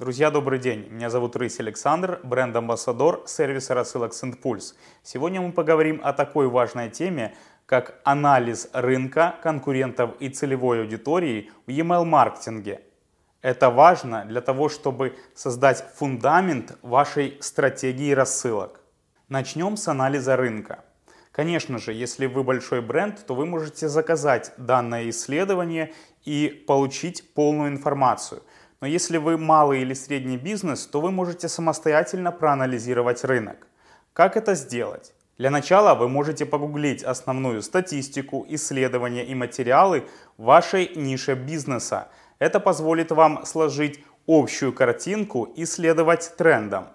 Друзья, добрый день. Меня зовут Рысь Александр, бренд-амбассадор сервиса рассылок Сентпульс. Сегодня мы поговорим о такой важной теме, как анализ рынка, конкурентов и целевой аудитории в email-маркетинге. Это важно для того, чтобы создать фундамент вашей стратегии рассылок. Начнем с анализа рынка. Конечно же, если вы большой бренд, то вы можете заказать данное исследование и получить полную информацию. Но если вы малый или средний бизнес, то вы можете самостоятельно проанализировать рынок. Как это сделать? Для начала вы можете погуглить основную статистику, исследования и материалы вашей нише бизнеса. Это позволит вам сложить общую картинку и следовать трендам.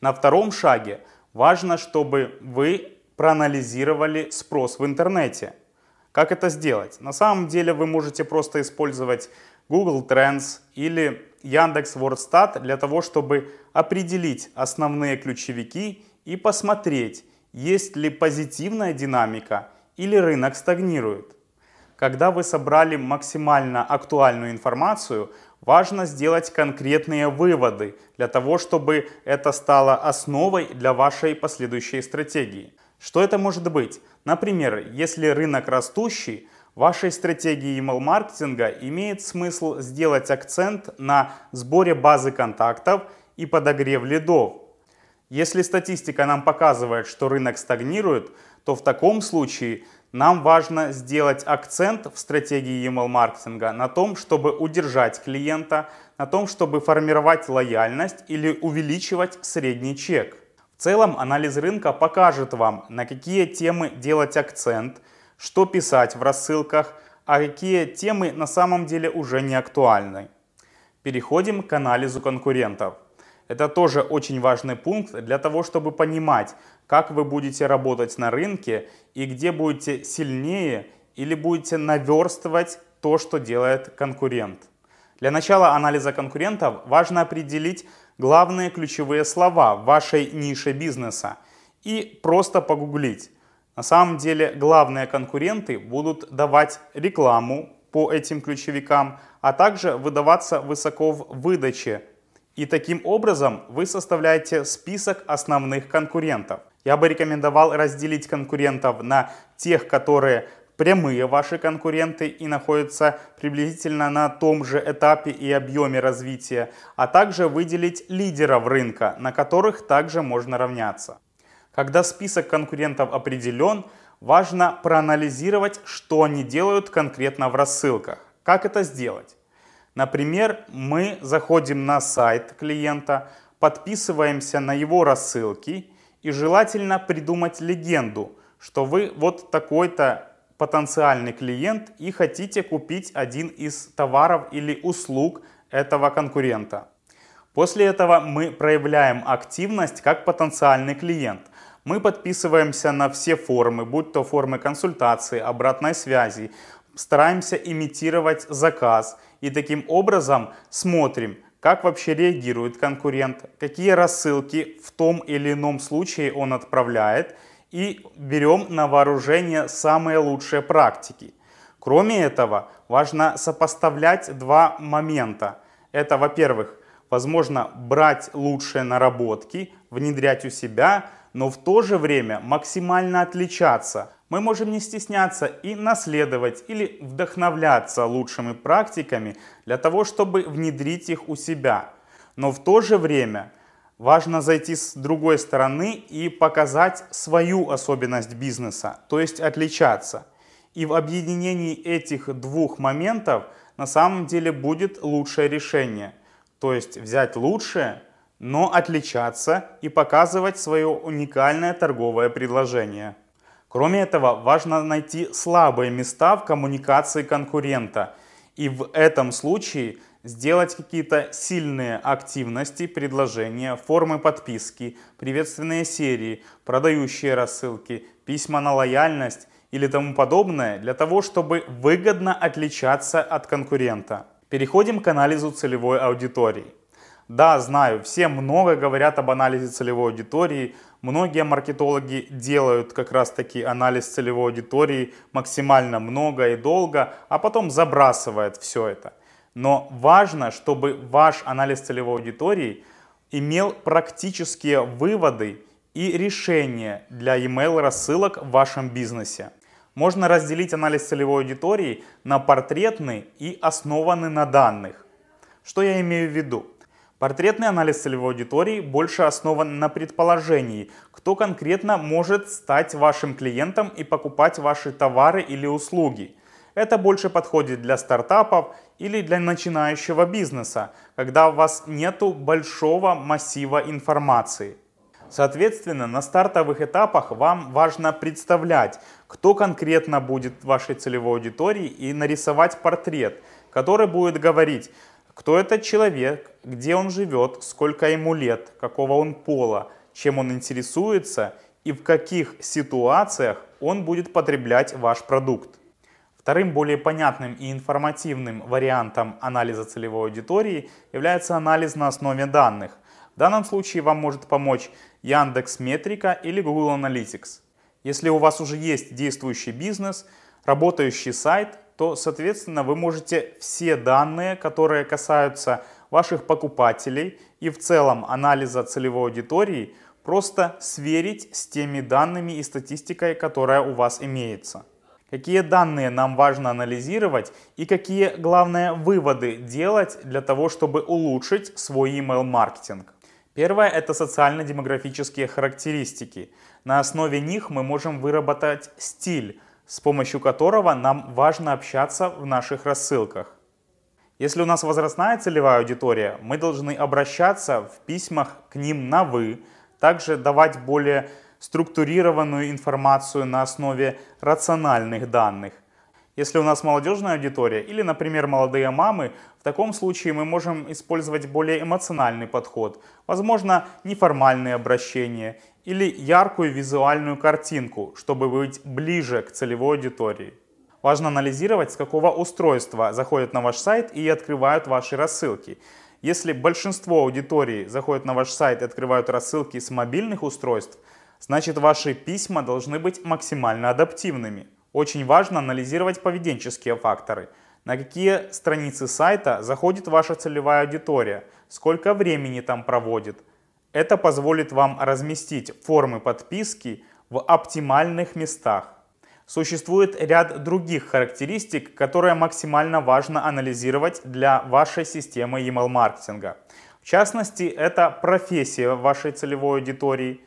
На втором шаге важно, чтобы вы проанализировали спрос в интернете. Как это сделать? На самом деле вы можете просто использовать Google Trends или Яндекс Вордстат для того, чтобы определить основные ключевики и посмотреть, есть ли позитивная динамика или рынок стагнирует. Когда вы собрали максимально актуальную информацию, важно сделать конкретные выводы для того, чтобы это стало основой для вашей последующей стратегии. Что это может быть? Например, если рынок растущий, вашей стратегии email-маркетинга имеет смысл сделать акцент на сборе базы контактов и подогрев лидов. Если статистика нам показывает, что рынок стагнирует, то в таком случае нам важно сделать акцент в стратегии email-маркетинга на том, чтобы удержать клиента, на том, чтобы формировать лояльность или увеличивать средний чек. В целом анализ рынка покажет вам, на какие темы делать акцент, что писать в рассылках, а какие темы на самом деле уже не актуальны. Переходим к анализу конкурентов. Это тоже очень важный пункт для того, чтобы понимать, как вы будете работать на рынке и где будете сильнее или будете наверстывать то, что делает конкурент. Для начала анализа конкурентов важно определить главные ключевые слова в вашей нише бизнеса и просто погуглить. На самом деле главные конкуренты будут давать рекламу по этим ключевикам, а также выдаваться высоко в выдаче. И таким образом вы составляете список основных конкурентов. Я бы рекомендовал разделить конкурентов на тех, которые прямые ваши конкуренты и находятся приблизительно на том же этапе и объеме развития, а также выделить лидеров рынка, на которых также можно равняться. Когда список конкурентов определен, важно проанализировать, что они делают конкретно в рассылках. Как это сделать? Например, мы заходим на сайт клиента, подписываемся на его рассылки и желательно придумать легенду, что вы вот такой-то потенциальный клиент и хотите купить один из товаров или услуг этого конкурента. После этого мы проявляем активность как потенциальный клиент. Мы подписываемся на все формы, будь то формы консультации, обратной связи, стараемся имитировать заказ и таким образом смотрим, как вообще реагирует конкурент, какие рассылки в том или ином случае он отправляет – и берем на вооружение самые лучшие практики. Кроме этого, важно сопоставлять два момента. Это, во-первых, возможно брать лучшие наработки, внедрять у себя, но в то же время максимально отличаться. Мы можем не стесняться и наследовать или вдохновляться лучшими практиками для того, чтобы внедрить их у себя. Но в то же время Важно зайти с другой стороны и показать свою особенность бизнеса, то есть отличаться. И в объединении этих двух моментов на самом деле будет лучшее решение. То есть взять лучшее, но отличаться и показывать свое уникальное торговое предложение. Кроме этого, важно найти слабые места в коммуникации конкурента. И в этом случае сделать какие-то сильные активности, предложения, формы подписки, приветственные серии, продающие рассылки, письма на лояльность или тому подобное для того, чтобы выгодно отличаться от конкурента. Переходим к анализу целевой аудитории. Да, знаю, все много говорят об анализе целевой аудитории. Многие маркетологи делают как раз таки анализ целевой аудитории максимально много и долго, а потом забрасывают все это. Но важно, чтобы ваш анализ целевой аудитории имел практические выводы и решения для email рассылок в вашем бизнесе. Можно разделить анализ целевой аудитории на портретный и основанный на данных. Что я имею в виду? Портретный анализ целевой аудитории больше основан на предположении, кто конкретно может стать вашим клиентом и покупать ваши товары или услуги. Это больше подходит для стартапов или для начинающего бизнеса, когда у вас нет большого массива информации. Соответственно, на стартовых этапах вам важно представлять, кто конкретно будет вашей целевой аудиторией и нарисовать портрет, который будет говорить, кто этот человек, где он живет, сколько ему лет, какого он пола, чем он интересуется и в каких ситуациях он будет потреблять ваш продукт. Вторым более понятным и информативным вариантом анализа целевой аудитории является анализ на основе данных. В данном случае вам может помочь Яндекс Метрика или Google Analytics. Если у вас уже есть действующий бизнес, работающий сайт, то, соответственно, вы можете все данные, которые касаются ваших покупателей и в целом анализа целевой аудитории, просто сверить с теми данными и статистикой, которая у вас имеется. Какие данные нам важно анализировать и какие, главные выводы делать для того, чтобы улучшить свой email маркетинг. Первое – это социально-демографические характеристики. На основе них мы можем выработать стиль, с помощью которого нам важно общаться в наших рассылках. Если у нас возрастная целевая аудитория, мы должны обращаться в письмах к ним на «вы», также давать более структурированную информацию на основе рациональных данных. Если у нас молодежная аудитория или, например, молодые мамы, в таком случае мы можем использовать более эмоциональный подход, возможно, неформальные обращения или яркую визуальную картинку, чтобы быть ближе к целевой аудитории. Важно анализировать, с какого устройства заходят на ваш сайт и открывают ваши рассылки. Если большинство аудитории заходят на ваш сайт и открывают рассылки с мобильных устройств, значит ваши письма должны быть максимально адаптивными. Очень важно анализировать поведенческие факторы. На какие страницы сайта заходит ваша целевая аудитория, сколько времени там проводит. Это позволит вам разместить формы подписки в оптимальных местах. Существует ряд других характеристик, которые максимально важно анализировать для вашей системы email маркетинга. В частности, это профессия вашей целевой аудитории.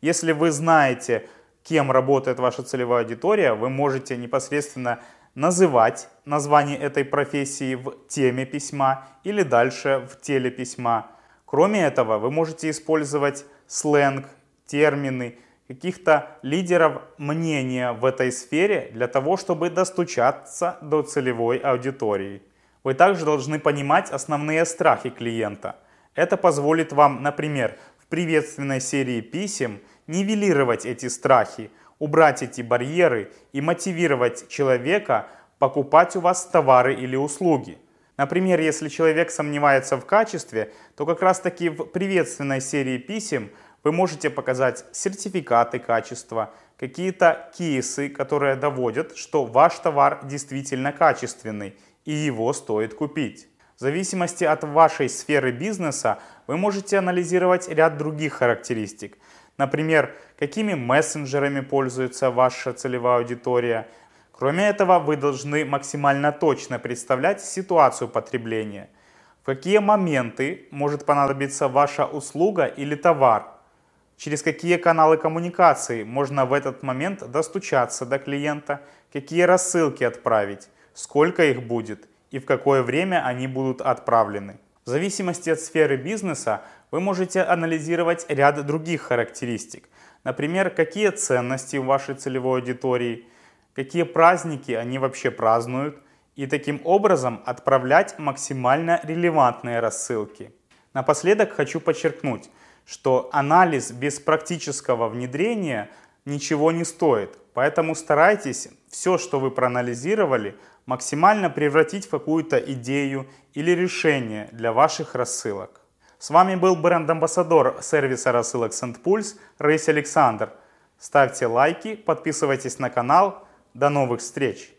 Если вы знаете, кем работает ваша целевая аудитория, вы можете непосредственно называть название этой профессии в теме письма или дальше в теле письма. Кроме этого, вы можете использовать сленг, термины, каких-то лидеров мнения в этой сфере для того, чтобы достучаться до целевой аудитории. Вы также должны понимать основные страхи клиента. Это позволит вам, например, приветственной серии писем нивелировать эти страхи, убрать эти барьеры и мотивировать человека покупать у вас товары или услуги. Например, если человек сомневается в качестве, то как раз таки в приветственной серии писем вы можете показать сертификаты качества, какие-то кейсы, которые доводят, что ваш товар действительно качественный и его стоит купить. В зависимости от вашей сферы бизнеса вы можете анализировать ряд других характеристик. Например, какими мессенджерами пользуется ваша целевая аудитория. Кроме этого, вы должны максимально точно представлять ситуацию потребления. В какие моменты может понадобиться ваша услуга или товар. Через какие каналы коммуникации можно в этот момент достучаться до клиента, какие рассылки отправить, сколько их будет и в какое время они будут отправлены. В зависимости от сферы бизнеса вы можете анализировать ряд других характеристик. Например, какие ценности у вашей целевой аудитории, какие праздники они вообще празднуют, и таким образом отправлять максимально релевантные рассылки. Напоследок хочу подчеркнуть, что анализ без практического внедрения ничего не стоит. Поэтому старайтесь все, что вы проанализировали, максимально превратить в какую-то идею или решение для ваших рассылок. С вами был бренд-амбассадор сервиса рассылок SendPulse Рейс Александр. Ставьте лайки, подписывайтесь на канал. До новых встреч!